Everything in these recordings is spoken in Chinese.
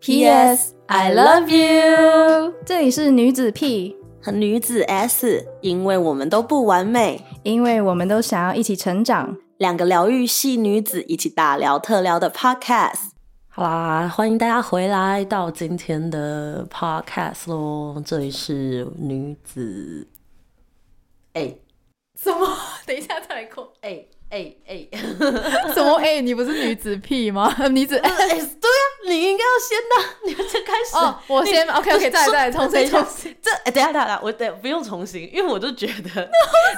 P.S. I love you。这里是女子 P 和女子 S，因为我们都不完美，因为我们都想要一起成长。两个疗愈系女子一起大聊特聊的 Podcast。好啦，欢迎大家回来到今天的 Podcast 咯。这里是女子，哎，什么？等一下再来过。哎哎哎，什么？哎，你不是女子 P 吗？女子 S 对呀，你应该要先的，你们先开始。哦，我先。OK OK，再再重新重新。这哎，等下等下，我等不用重新，因为我就觉得，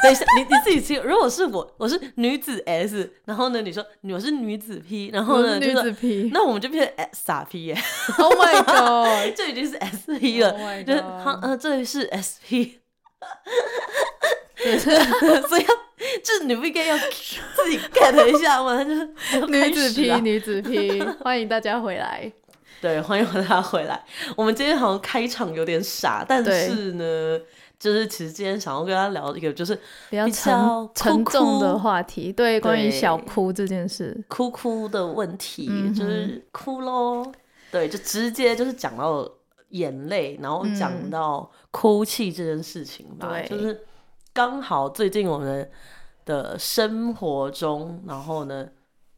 等一下你你自己听。如果是我，我是女子 S，然后呢，你说我是女子 P，然后呢，女子 P，那我们就变成傻 P 耶。Oh my god，这已经是 SP 了，就是好呃，这里是 SP。所以要，就是你不应该要 自己 get 一下吗？就 是女子 P，女子 P，欢迎大家回来。对，欢迎大家回来。我们今天好像开场有点傻，但是呢，就是其实今天想要跟大家聊一个就是比较沉沉重的话题，对，关于小哭这件事，哭哭的问题，就是哭喽。对，就直接就是讲到眼泪，然后讲到哭泣这件事情吧，对，就是。刚好最近我们的生活中，然后呢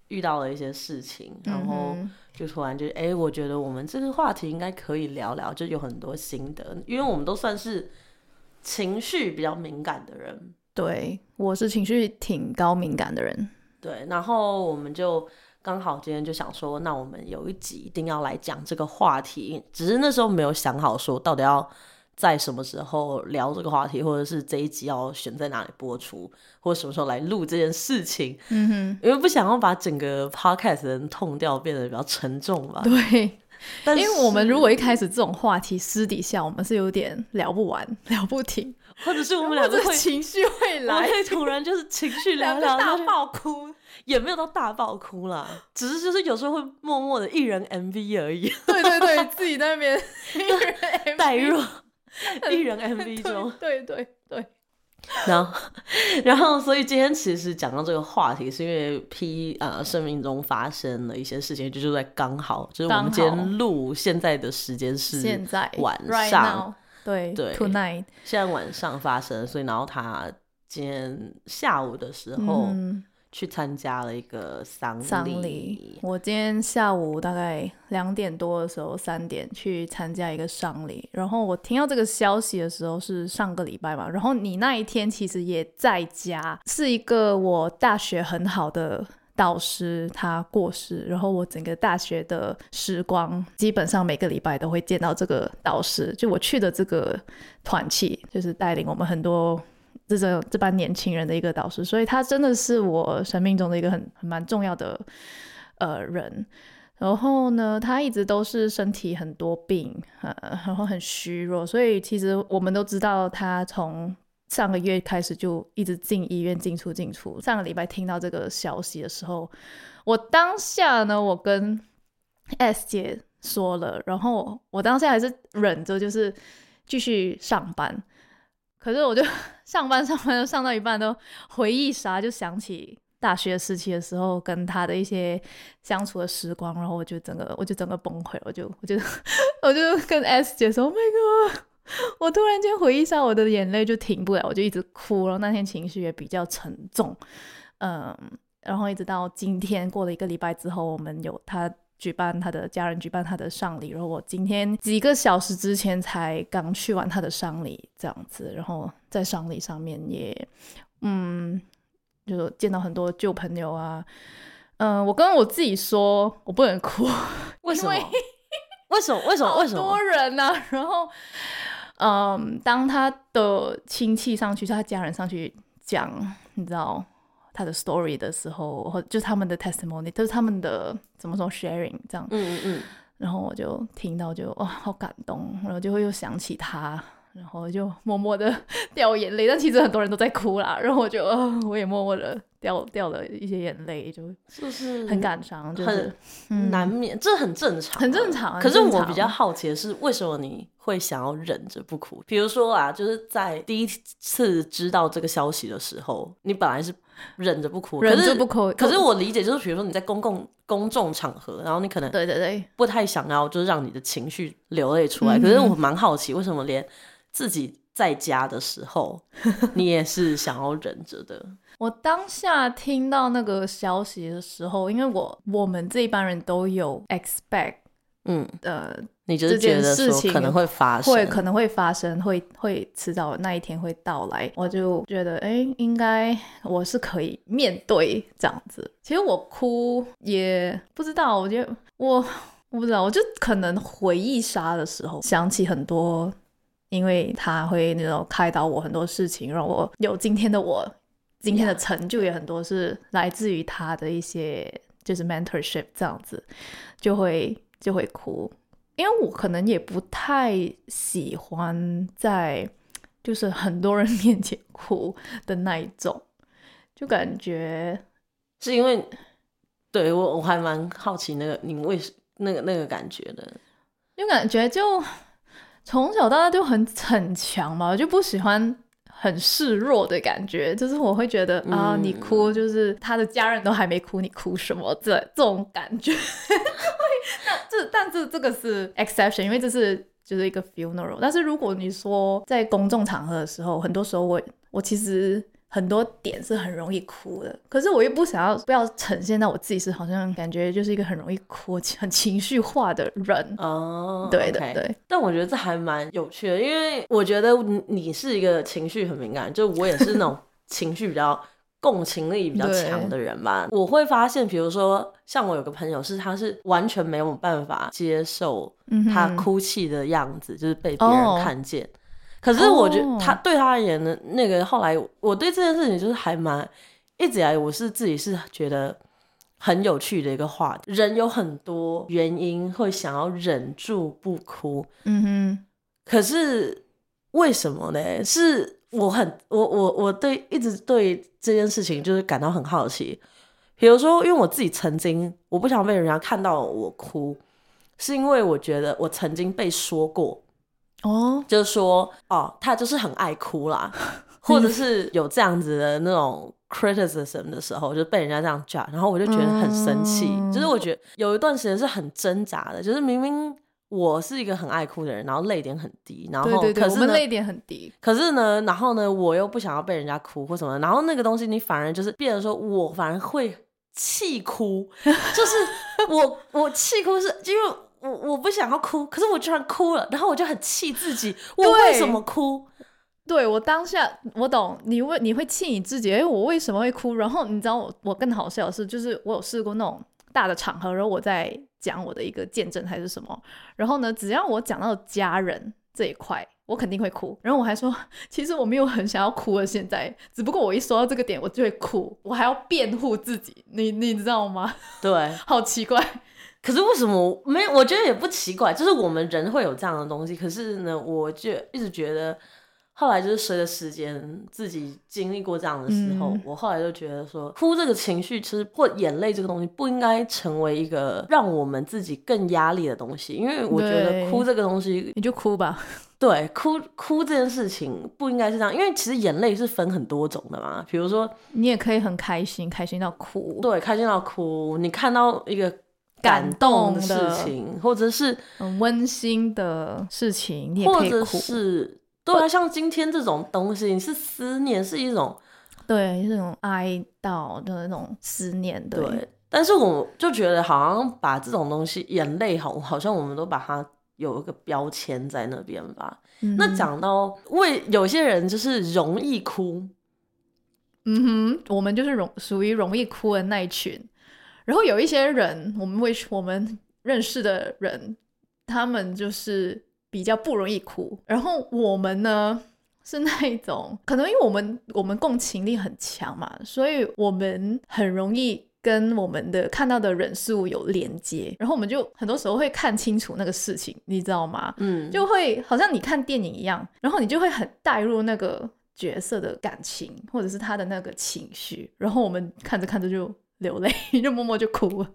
遇到了一些事情，然后就突然就哎，我觉得我们这个话题应该可以聊聊，就有很多心得，因为我们都算是情绪比较敏感的人。对，我是情绪挺高敏感的人。对，然后我们就刚好今天就想说，那我们有一集一定要来讲这个话题，只是那时候没有想好说到底要。在什么时候聊这个话题，或者是这一集要选在哪里播出，或者什么时候来录这件事情？嗯哼，因为不想要把整个 podcast 的痛调变得比较沉重吧。对，因为我们如果一开始这种话题，私底下我们是有点聊不完、聊不停，或者是我们两个会情绪会来，会突然就是情绪聊聊大爆哭，也没有到大爆哭啦，只是就是有时候会默默的一人 MV 而已。对对对，自己在那边 代入。艺人 MV 中，对对对，然后 然后，所以今天其实讲到这个话题，是因为 P 呃生命中发生了一些事情，就就在刚好，就是我们今天录现在的时间是现在晚上，对对，tonight。现在晚上发生，所以然后他今天下午的时候。去参加了一个丧礼。我今天下午大概两点多的时候，三点去参加一个丧礼。然后我听到这个消息的时候是上个礼拜嘛。然后你那一天其实也在家，是一个我大学很好的导师，他过世。然后我整个大学的时光，基本上每个礼拜都会见到这个导师。就我去的这个团契，就是带领我们很多。这种这班年轻人的一个导师，所以他真的是我生命中的一个很很蛮重要的呃人。然后呢，他一直都是身体很多病，呃，然后很虚弱。所以其实我们都知道，他从上个月开始就一直进医院进出进出。上个礼拜听到这个消息的时候，我当下呢，我跟 S 姐说了，然后我当下还是忍着，就是继续上班。可是我就上 班上班，上到一半都回忆啥，就想起大学时期的时候跟他的一些相处的时光，然后我就整个我就整个崩溃，我就我就我就跟 S 姐说：“Oh my god！” 我突然间回忆杀，我的眼泪就停不了，我就一直哭，然后那天情绪也比较沉重，嗯，然后一直到今天过了一个礼拜之后，我们有他。举办他的家人举办他的丧礼，然后我今天几个小时之前才刚去完他的丧礼，这样子，然后在丧礼上面也，嗯，就见到很多旧朋友啊，嗯，我跟我自己说，我不能哭，为什么？为什么？为什么？为什么？多人呢？然后，嗯，当他的亲戚上去，他家人上去讲，你知道。他的 story 的时候，或就他们的 testimony，就是他们的怎么说 sharing 这样，嗯嗯嗯，然后我就听到就哇好感动，然后就会又想起他，然后就默默的掉眼泪，但其实很多人都在哭啦，然后我就我也默默的掉掉了一些眼泪，就就是很感伤，就是难免，这很正常，很正常。可是我比较好奇的是，为什么你会想要忍着不哭。比如说啊，就是在第一次知道这个消息的时候，你本来是忍着不哭，忍着不哭。可是我理解就是，比如说你在公共公众场合，然后你可能对对对，不太想要就是让你的情绪流泪出来。嗯可是我蛮好奇，为什么连自己在家的时候，你也是想要忍着的？我当下听到那个消息的时候，因为我我们这一班人都有 expect 嗯，呃你就是这件觉得事情说可能会发生，会可能会发生，会会迟早那一天会到来，我就觉得哎、诶应该我是可以面对这样子。其实我哭也不知道，我觉得我我不知道，我就可能回忆杀的时候想起很多，因为他会那种开导我很多事情，让我有今天的我，今天的成就也很多是来自于他的一些就是 mentorship 这样子，就会就会哭。因为我可能也不太喜欢在就是很多人 面前哭的那一种，就感觉是因为对我我还蛮好奇那个你为什那个那个感觉的。就感觉就从小到大就很逞强嘛，我就不喜欢很示弱的感觉，就是我会觉得、啊，嗯你哭就是他的家人都还没哭，你哭什么？这这种感觉，那这但是这个是 exception，因为这是就是一个 funeral。但是如果你说在公众场合的时候，很多时候我我其实。很多点是很容易哭的，可是我又不想要不要呈现到我自己是好像感觉就是一个很容易哭、很情绪化的人。哦，对的 OK 对。但我觉得这还蛮有趣的，因为我觉得你你是一个情绪很敏感，就我也是那种 情绪比较共情力比较强的人吧。我会发现，比如说像我有个朋友是，他是完全没有办法接受他哭泣的样子，就是被别人哦看见。可是我觉得哦他对他而言呢，那个后来我对这件事情就是还蛮一直以来我是自己是觉得很有趣的一个话题。人有很多原因会想要忍住不哭，嗯哼，可是为什么呢？是我很我我我对一直对这件事情就是感到很好奇。比如说，因为我自己曾经我不想被人家看到我哭，是因为我觉得我曾经被说过，哦，就是说哦，他就是很爱哭啦，或者是有这样子的那种 criticism 的时候，就被人家这样讲，然后我就觉得很生气。嗯就是我觉得有一段时间是很挣扎的，就是明明我是一个很爱哭的人，然后泪点很低，然后对对对，可是呢，我们泪点很低，可是呢，然后呢，我又不想要被人家哭或什么，然后那个东西你反而就是变成说我反而会气哭，就是我我气哭是因为我我不想要哭，可是我居然哭了，然后我就很气自己，我为什么哭？对我当下我懂你为你会气你自己，哎，我为什么会哭？然后你知道我我更好笑的是，就是我有试过那种大的场合，然后我在讲我的一个见证还是什么，然后呢，只要我讲到家人这一块。我肯定会哭，然后我还说，其实我没有很想要哭了，现在只不过我一说到这个点，我就会哭，我还要辩护自己，你你知道吗？对，好奇怪，可是为什么没？我觉得也不奇怪，就是我们人会有这样的东西。可是呢，我就一直觉得，后来就是随着时间，自己经历过这样的时候，嗯我后来就觉得说，哭这个情绪，其实或眼泪这个东西，不应该成为一个让我们自己更压力的东西。因为我觉得哭这个东西，你就哭吧。对哭哭这件事情不应该是这样，因为其实眼泪是分很多种的嘛。比如说，你也可以很开心，开心到哭。对开心到哭，你看到一个感动的事情，或者是很温馨的事情，你也或者可以哭。是对啊，像今天这种东西，你是思念，是一种对，这种哀悼的那种思念，对，对。但是我就觉得，好像把这种东西，眼泪好，好像我们都把它有一个标签在那边吧。嗯那，讲到为有些人就是容易哭，嗯哼，我们就是容属于容易哭的那一群。然后有一些人，我们会我们认识的人，他们就是比较不容易哭。然后我们呢，是那一种，可能因为我们我们共情力很强嘛，所以我们很容易跟我们的看到的人事物有连接，然后我们就很多时候会看清楚那个事情，你知道吗？嗯，就会好像你看电影一样，然后你就会很带入那个角色的感情，或者是他的那个情绪，然后我们看着看着就流泪，就默默就哭了。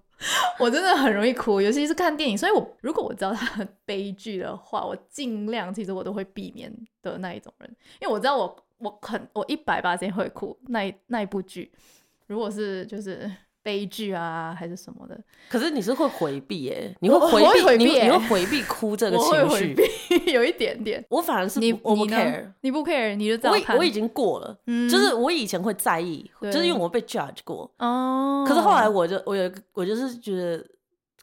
我真的很容易哭，尤其是看电影。所以我如果我知道它很悲剧的话，我尽量其实我都会避免的那一种人，因为我知道我我很我一百八千会哭那那一部剧，如果是就是。悲剧啊，还是什么的？可是你是会回避耶，你会回避，回避耶你会你会回避哭这个情绪。有一点点。我反而是你我不 care，你不 care，你就。我我已经过了，嗯就是我以前会在意，就是因为我被 judge 过。哦，可是后来我就我有我就是觉得。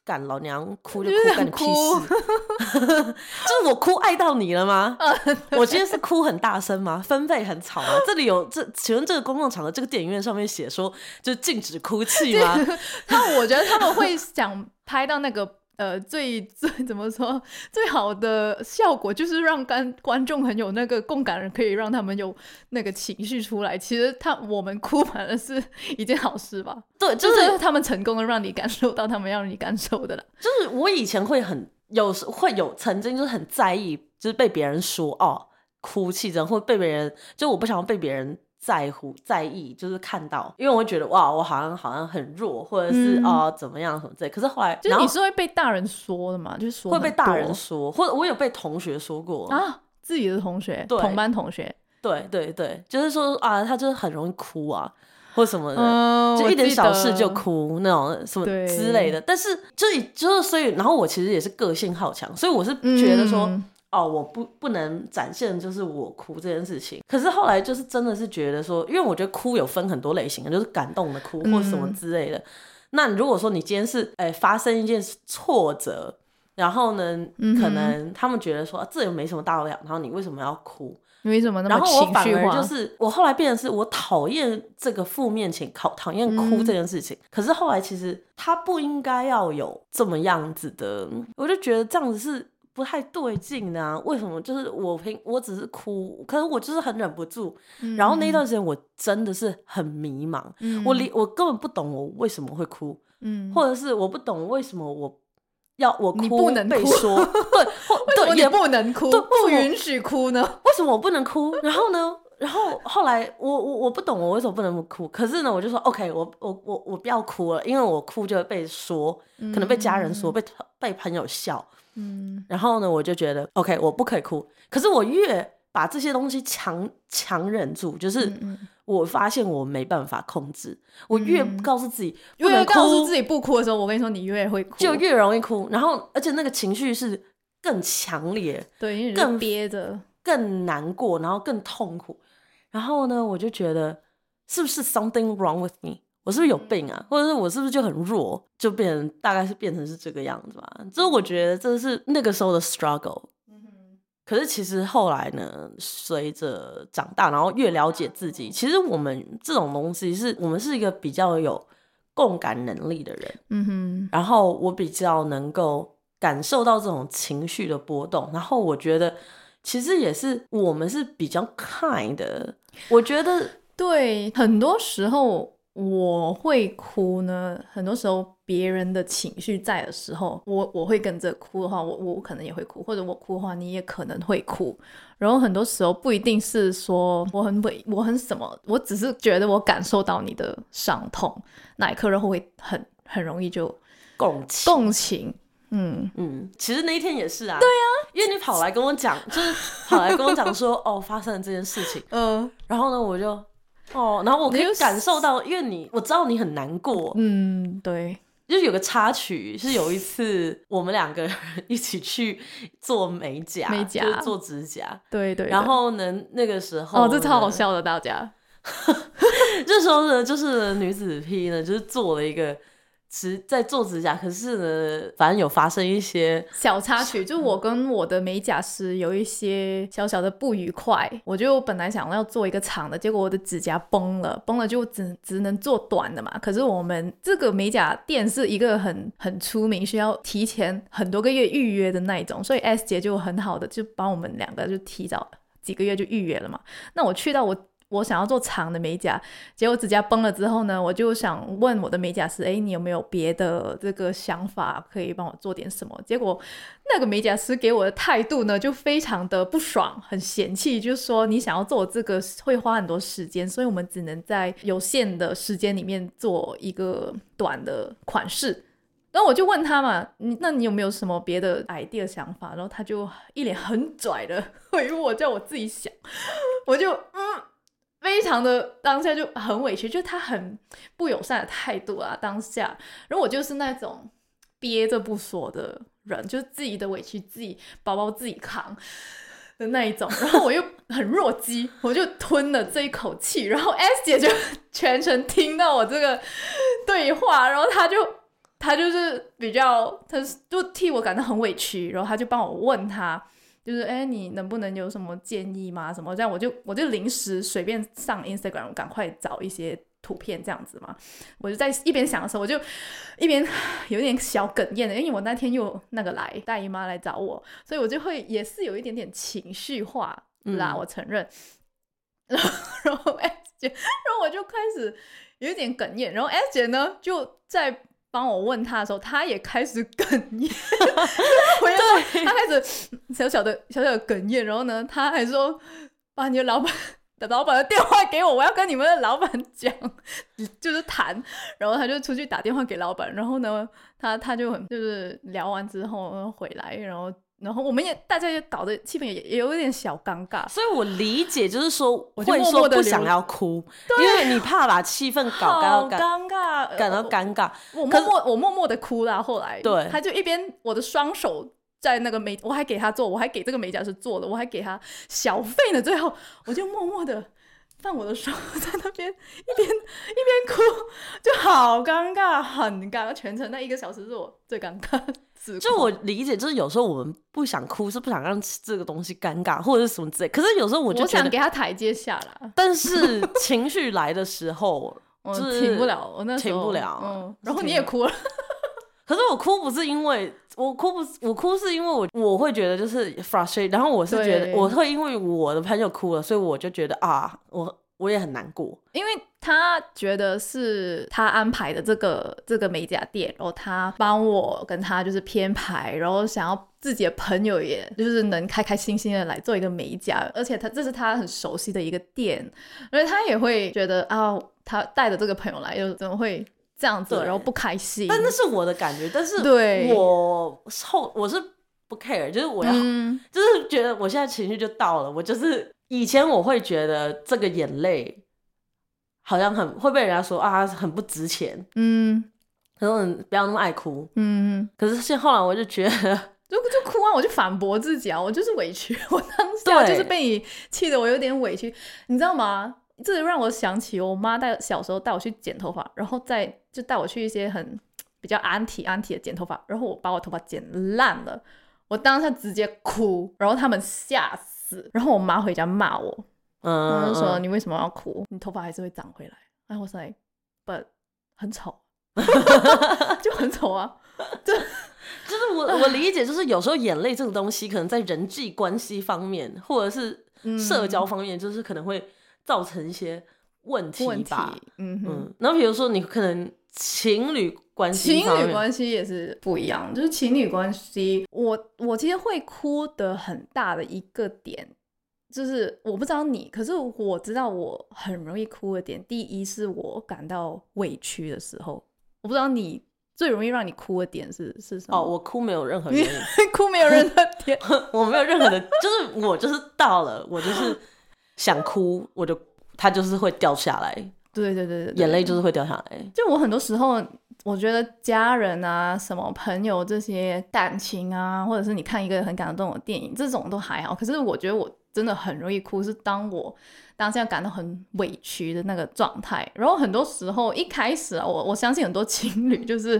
干老娘哭就哭 就是，干你屁哭事！就是我哭爱到你了吗？我今天是哭很大声吗？分贝很吵吗？这里有这，请问这个公共场合，这个电影院上面写说就禁止哭泣吗？那我觉得他们会想拍到那个呃最最 怎么说最好的效果，就是让观观众很有那个共感，可以让他们有那个情绪出来。其实他我们哭反而是一件好事吧，对，就就是是他们成功的让你感受到他们要让你感受的了。就是我以前会很有时会有曾经就是很在意，就是被别人说哦哭泣然后被别人就我不想要被别人在乎在意，就是看到，因为我会觉得哇，我好像好像很弱，或者是嗯哦、怎么样什么之类。可是后来，就是你是会被大人说的嘛？就是说会被大人说，或者我有被同学说过，啊，自己的同学、同班同学，对对对，就是说啊，他就是很容易哭啊，或什么的。嗯，就一点小事就。哭那种什么之类的，但是就就是所以，然后我其实也是个性好强，所以我是觉得说，嗯哦，我不不能展现就是我哭这件事情。可是后来就是真的是觉得说，因为我觉得哭有分很多类型，就是感动的哭或什么嗯之类的。那如果说你今天是哎、发生一件挫折，然后呢，可能他们觉得说、啊这又没什么大不了，然后你为什么要哭？你为什么那然后我反情绪化？而就是我后来变成是我讨厌这个负面情，讨讨厌哭嗯这件事情。可是后来其实他不应该要有这么样子的，我就觉得这样子是不太对劲呢、啊。为什么？就是我平我只是哭，可是我就是很忍不住。然后那一段时间我真的是很迷茫，嗯我理我根本不懂我为什么会哭，嗯，或者是我不懂为什么我要我哭不能被说，对，也不能哭？不允许哭呢？为什么我不能哭？然后呢？然后后来我我我不懂我为什么不能哭，可是呢，我就说 OK，我我我我不要哭了，因为我哭就会被说，可能被家人说，被被朋友笑。嗯，然后呢，我就觉得 OK，我不可以哭。可是我越把这些东西强强忍住，就是我发现我没办法控制，我越嗯告诉自己不越能哭告诉自，己不哭的时候，我跟你说，你越会哭，就越容易哭。然后而且那个情绪是更强烈，对，因为更憋着。更难过，然后更痛苦。然后呢，我就觉得是不是 something wrong with me？我是不是有病啊？或者是我是不是就很弱？就变成大概是变成是这个样子吧。就是我觉得这是那个时候的 struggle。可是其实后来呢，随着长大，然后越了解自己，其实我们这种东西是我们是一个比较有共感能力的人。嗯哼，然后我比较能够感受到这种情绪的波动，然后我觉得其实也是我们是比较 kind 的，我觉得对，很多时候我会哭呢，很多时候别人的情绪在的时候，我我会跟着哭的话，我我可能也会哭，或者我哭的话，你也可能会哭。然后很多时候不一定是说我很委，我很什么，我只是觉得我感受到你的伤痛那一刻，然后会很很容易就共情。共情。嗯，嗯，其实那一天也是啊，对啊，因为你跑来跟我讲，就是跑来跟我讲说，哦，发生了这件事情，嗯，然后呢，我就哦，然后我可以感受到，因为你我知道你很难过，嗯，对，就是有个插曲，是有一次我们两个人一起去做美甲，美甲就是做指甲，对对。然后呢，那个时候哦，这超好。笑的，大家。这时候呢，就是女子 P 呢，就是做了一个指在做指甲，可是呢，反正有发生一些小插曲，就我跟我的美甲师有一些小小的不愉快。我就本来想要做一个长的，结果我的指甲崩了，崩了就只只能做短的嘛。可是我们这个美甲店是一个很很出名，需要提前很多个月预约的那一种，所以 S 姐就很好的就帮我们两个就提早几个月就预约了嘛。那我去到我。我想要做长的美甲，结果指甲崩了之后呢，我就想问我的美甲师，哎，你有没有别的这个想法可以帮我做点什么？结果那个美甲师给我的态度呢，就非常的不爽，很嫌弃，就是说你想要做这个会花很多时间，所以我们只能在有限的时间里面做一个短的款式。然后我就问他嘛，你那你有没有什么别的 idea 想法？然后他就一脸很拽的 回我，叫我自己想。我就嗯，非常的当下就很委屈，就他很不友善的态度啊。当下，然后我就是那种憋着不说的人，就是自己的委屈自己包包自己扛的那一种。然后我又很弱鸡，我就吞了这一口气。然后 S 姐就全程听到我这个对话，然后她就。他就是比较，他就替我感到很委屈，然后他就帮我问他，就是哎，你能不能有什么建议吗？什么这样，我就我就临时随便上 Instagram，赶快找一些图片这样子嘛。我就在一边想的时候，我就一边 有点小哽咽的，因为我那天又那个来大姨妈来找我，所以我就会也是有一点点情绪化啦，我承认。然后 S 姐，然后我就开始有一点哽咽，然后 S 姐呢就在。帮我问他的时候，他也开始哽咽，对，他开始小小的小小的哽咽，然后呢，他还说把你的老板的老板的电话给我，我要跟你们的老板讲，就是谈，然后他就出去打电话给老板，然后呢，他他就很就是聊完之后回来，然后。然后我们也大家也搞得气氛也也有一点小尴尬，所以我理解就是说会说不想要哭，因为你怕把气氛搞尴尬，感到尴尬。我默默我默默的哭了，后来对，他就一边我的双手在那个美，我还给他做，我还给这个美甲师做的，我还给他小费呢。最后我就默默的放我的手在那边一边一边哭，就好尴尬，很尴尬。全程那一个小时是我最尴尬。就我理解，就是有时候我们不想哭，是不想让这个东西尴尬或者是什么之类。可是有时候我就想给他台阶下来，但是情绪来的时候，就是停不了，我那停不了。嗯，然后你也哭了。可是我哭不是因为我哭不，我哭是因为我我会觉得就是 frustrated，然后我是觉得我会因为我的朋友哭了，所以我就觉得啊，我。我也很难过，因为他觉得是他安排的这个这个美甲店，然后他帮我跟他就是编排，然后想要自己的朋友也就是能开开心心的来做一个美甲，而且他这是他很熟悉的一个店，而且他也会觉得啊，他带着这个朋友来又怎么会这样做，然后不开心。但那是我的感觉，但是对我后我是不 care，就是我要就是觉得我现在情绪就到了，我就是。以前我会觉得这个眼泪好像很会被人家说啊，很不值钱。嗯，很多人不要那么爱哭。嗯，可是现后来我就觉得，就就哭啊，我就反驳自己啊，我就是委屈，我当下就是被你气得，我有点委屈，你知道吗？这让我想起我妈带小时候带我去剪头发，然后再就带我去一些很比较安体安体的剪头发，然后我把我头发剪烂了，我当下直接哭，然后他们吓死。然后我妈回家骂我，嗯，就说你为什么要哭？你头发还是会长回来。哎，我塞，but 很丑，就很丑啊。就，就是我我理解，就是有时候眼泪这种东西，可能在人际关系方面，或者是社交方面，就是可能会造成一些问题吧。嗯嗯。然后比如说你可能情侣关系，情侣关系也是不一样。就是情侣关系，我我其实会哭的很大的一个点。就是我不知道你，可是我知道我很容易哭的点。第一是我感到委屈的时候，我不知道你最容易让你哭的点是是什么？哦，我哭没有任何原因，哭没有任何点，我没有任何的，就是我就是到了，我就是想哭，我就它就是会掉下来。对对对对，眼泪就是会掉下来。就我很多时候，我觉得家人啊、什么朋友这些感情啊，或者是你看一个很感动的电影，这种都还好。可是我觉得我。真的很容易哭，是当我当下感到很委屈的那个状态。然后很多时候一开始啊，我我相信很多情侣就是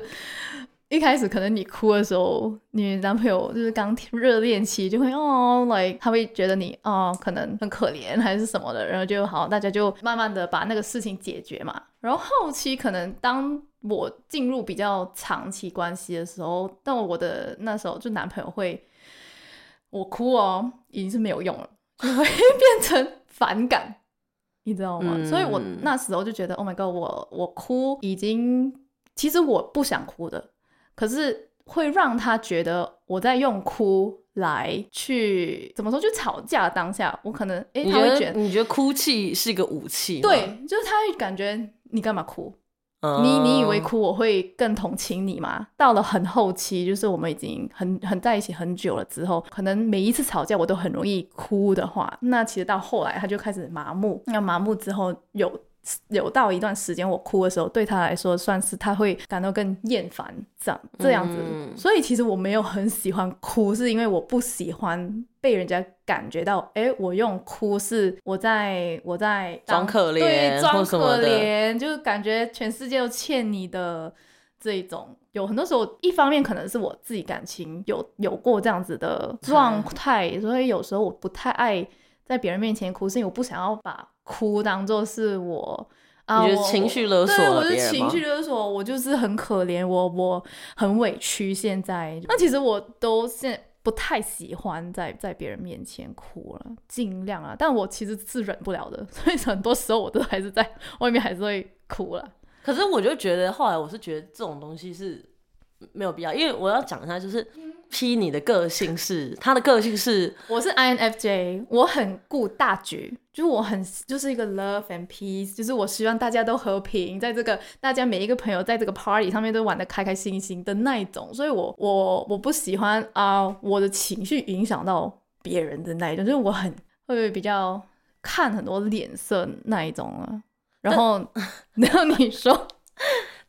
一开始可能你哭的时候，你男朋友就是刚热恋期就会哦，like，他会觉得你哦可能很可怜还是什么的，然后就好，大家就慢慢的把那个事情解决嘛。然后后期可能当我进入比较长期关系的时候，但我的那时候就男朋友会我哭哦，已经是没有用了。就会 变成反感，你知道吗？所以我嗯那时候就觉得，Oh my god，我我哭已经，其实我不想哭的，可是会让他觉得我在用哭来去怎么说，就吵架当下，我可能诶，他会觉得，你觉得哭泣是一个武器吗？对，就是他会感觉你干嘛哭？嗯，你你以为哭我会更同情你吗？到了很后期，就是我们已经很很在一起很久了之后，可能每一次吵架我都很容易哭的话，那其实到后来他就开始麻木。那麻木之后有。有到一段时间，我哭的时候，对他来说算是他会感到更厌烦，这样这样子。嗯所以其实我没有很喜欢哭，是因为我不喜欢被人家感觉到，哎，我用哭是我在我在装可怜对，装可怜，就是感觉全世界都欠你的这一种。有很多时候，一方面可能是我自己感情有有过这样子的状态，所以有时候我不太爱在别人面前哭，是因为我不想要把哭当做是我。啊，我情绪勒索对，了我是情绪勒索，我就是很可怜，我我很委屈。现在，那其实我都现不太喜欢在在别人面前哭了，尽量啊，但我其实是忍不了的，所以很多时候我都还是在外面还是会哭了。可是我就觉得，后来我是觉得这种东西是没有必要，因为我要讲一下，就是嗯 P 你的个性是，他的个性是，我是 INFJ，我很顾大局，就是我很就是一个 love and peace，就是我希望大家都和平，在这个大家每一个朋友在这个 party 上面都玩的开开心心的那一种，所以我我我不喜欢啊、我的情绪影响到别人的那一种，就是我很会比较看很多脸色那一种啊。然后，然后你说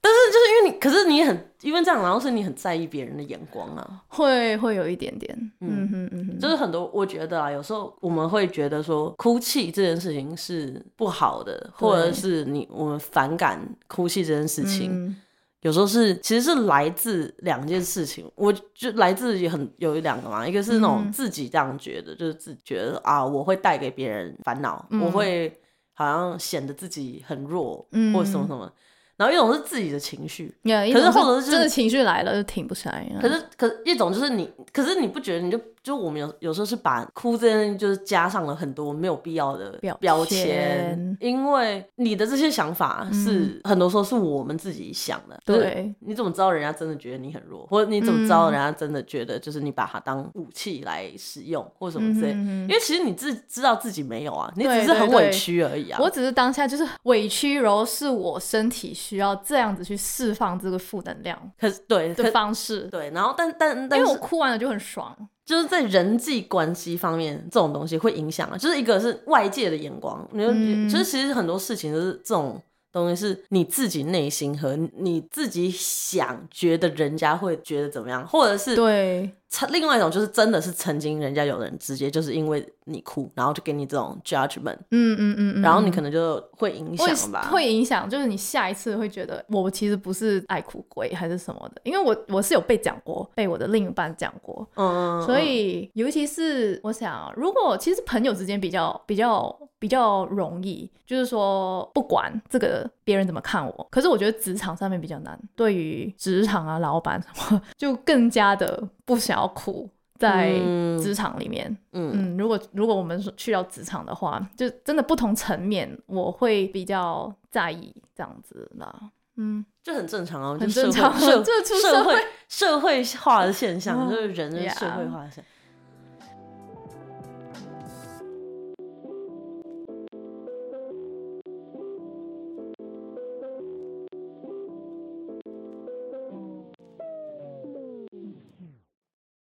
但是就是因为你，可是你很因为这样，然后是你很在意别人的眼光啊，会会有一点点，嗯。哼嗯哼，就是很多我觉得啊，有时候我们会觉得说哭泣这件事情是不好的，或者是你我们反感哭泣这件事情。嗯。有时候是其实是来自两件事情，我就来自于很有一两个嘛，一个是那种嗯。自己这样觉得，就是自己觉得啊，我会带给别人烦恼，嗯。我会好像显得自己很弱，嗯。或者什么什么。然后一种是自己的情绪，Yeah，可是或者是真的情绪来了就停不下来。可是可是一种就是你，可是你不觉得你就就我们有有时候是把哭这件事情就是加上了很多没有必要的标标签签，因为你的这些想法是、很多时候是我们自己想的，就是对你怎么知道人家真的觉得你很弱，或者你怎么知道人家真的觉得就是你把它当武器来使用，或什么之类？因为其实你自知道自己没有啊，你只是很委屈而已啊。我只是当下就是委屈，然后是我身体需要这样子去释放这个负能量可是对，可的方式，对，然后但但但因为我哭完了就很爽。就是在人际关系方面，这种东西会影响啊。就是一个是外界的眼光，你就、嗯就是其实很多事情都是这种东西是你自己内心和你自己想觉得人家会觉得怎么样，或者是对，曾另外一种就是真的是曾经人家有人直接就是因为你哭，然后就给你这种 judgment，、嗯嗯嗯嗯，然后你可能就会影响吧。会影响，就是你下一次会觉得我其实不是爱哭鬼还是什么的，因为我我是有被讲过，被我的另一半讲过，嗯，所以，尤其是我想，如果其实朋友之间比较比较比较容易，就是说不管这个别人怎么看我，可是我觉得职场上面比较难。对于职场啊、老板什么，就更加的不想要苦在嗯职场里面。嗯嗯，如果如果我们说去到职场的话，就真的不同层面，我会比较在意这样子啦。嗯，就很正常啊，很正常社这出社社会会社会化的现象，嗯就是人的社会化的现象。